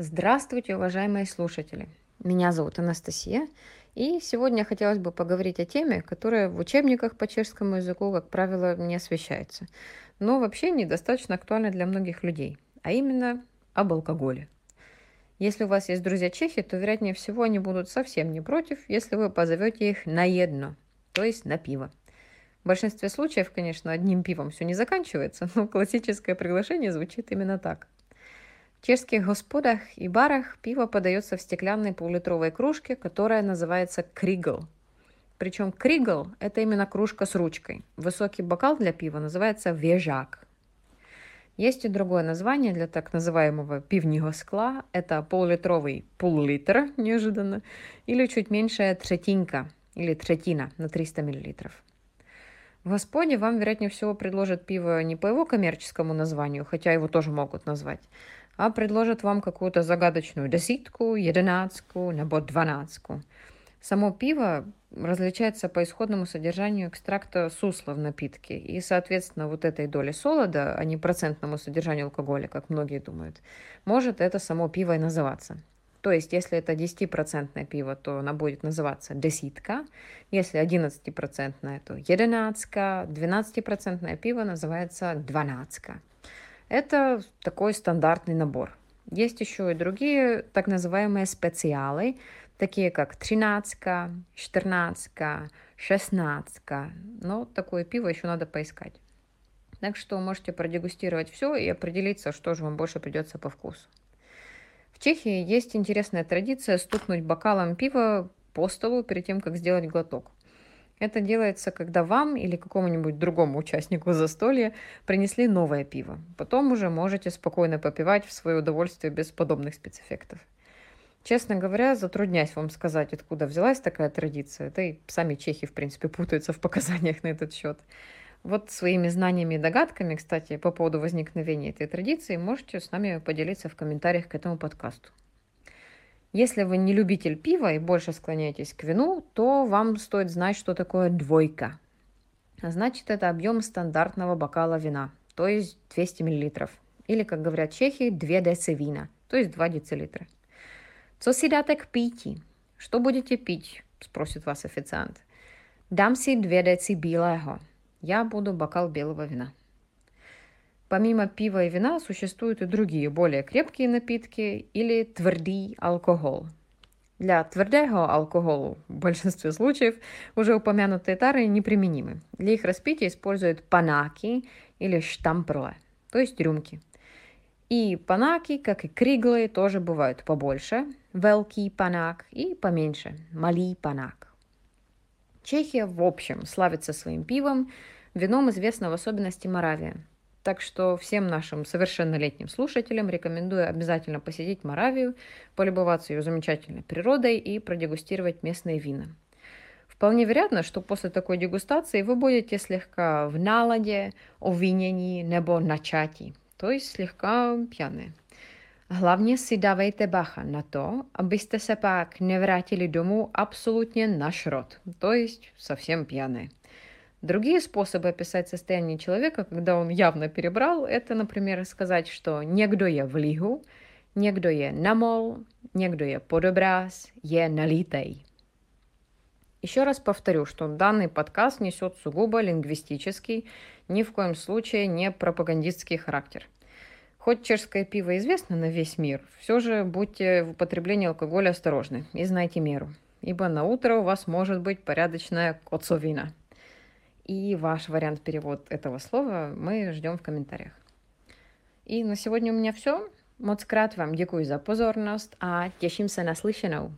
Здравствуйте, уважаемые слушатели! Меня зовут Анастасия, и сегодня хотелось бы поговорить о теме, которая в учебниках по чешскому языку, как правило, не освещается, но вообще недостаточно актуальна для многих людей, а именно об алкоголе. Если у вас есть друзья чехи, то, вероятнее всего, они будут совсем не против, если вы позовете их на едно, то есть на пиво. В большинстве случаев, конечно, одним пивом все не заканчивается, но классическое приглашение звучит именно так – в чешских господах и барах пиво подается в стеклянной полулитровой кружке, которая называется кригл. Причем кригл – это именно кружка с ручкой. Высокий бокал для пива называется вежак. Есть и другое название для так называемого пивнего скла. Это полулитровый пол-литр, неожиданно, или чуть меньшая третинка, или третина на 300 мл. В Господе вам, вероятнее всего, предложат пиво не по его коммерческому названию, хотя его тоже могут назвать, а предложат вам какую-то загадочную десятку, единадцатку, набор двенадцатку. Само пиво различается по исходному содержанию экстракта сусла в напитке. И, соответственно, вот этой доли солода, а не процентному содержанию алкоголя, как многие думают, может это само пиво и называться. То есть, если это 10% пиво, то она будет называться десятка. Если 11%, то единадцатка. 12% пиво называется двенадцатка. Это такой стандартный набор. Есть еще и другие так называемые специалы, такие как 13, 14, 16. Но такое пиво еще надо поискать. Так что можете продегустировать все и определиться, что же вам больше придется по вкусу. В Чехии есть интересная традиция стукнуть бокалом пива по столу перед тем, как сделать глоток. Это делается, когда вам или какому-нибудь другому участнику застолья принесли новое пиво. Потом уже можете спокойно попивать в свое удовольствие без подобных спецэффектов. Честно говоря, затрудняюсь вам сказать, откуда взялась такая традиция. Да и сами чехи, в принципе, путаются в показаниях на этот счет. Вот своими знаниями и догадками, кстати, по поводу возникновения этой традиции, можете с нами поделиться в комментариях к этому подкасту. Если вы не любитель пива и больше склоняетесь к вину, то вам стоит знать, что такое двойка. Значит, это объем стандартного бокала вина, то есть 200 мл. Или, как говорят чехи, 2 деци вина, то есть 2 децилитра. Co si dáte k pití? Что будете пить? Спросит вас официант. Дам си 2 деци белого. Я буду бокал белого вина. Помимо пива и вина существуют и другие, более крепкие напитки или твердый алкоголь. Для твердого алкоголя в большинстве случаев уже упомянутые тары неприменимы. Для их распития используют панаки или штампрле, то есть рюмки. И панаки, как и криглы, тоже бывают побольше, велкий панак и поменьше, малий панак. Чехия, в общем, славится своим пивом, вином известна в особенности Моравия – так что всем нашим совершеннолетним слушателям рекомендую обязательно посетить Моравию, полюбоваться ее замечательной природой и продегустировать местные вина. Вполне вероятно, что после такой дегустации вы будете слегка в наладе, овинении nebo начати, то есть слегка пьяные. Hlavně si dávejte bacha на то, abyste se pak nevrátili domů absolutně na šrot, то есть совсем пьяные. Другие способы описать состояние человека, когда он явно перебрал, это, например, сказать, что «негдо je в лигу», «негдо je намол», «негдо je подобраз», «je налитей». Еще раз повторю, что данный подкаст несет сугубо лингвистический, ни в коем случае не пропагандистский характер. Хоть чешское пиво известно на весь мир, все же будьте в употреблении алкоголя осторожны и знайте меру, ибо на утро у вас может быть порядочная коцовина – и ваш вариант перевод этого слова мы ждем в комментариях. И на сегодня у меня все. Vám děkuji za pozornost a těším se na slyšenou.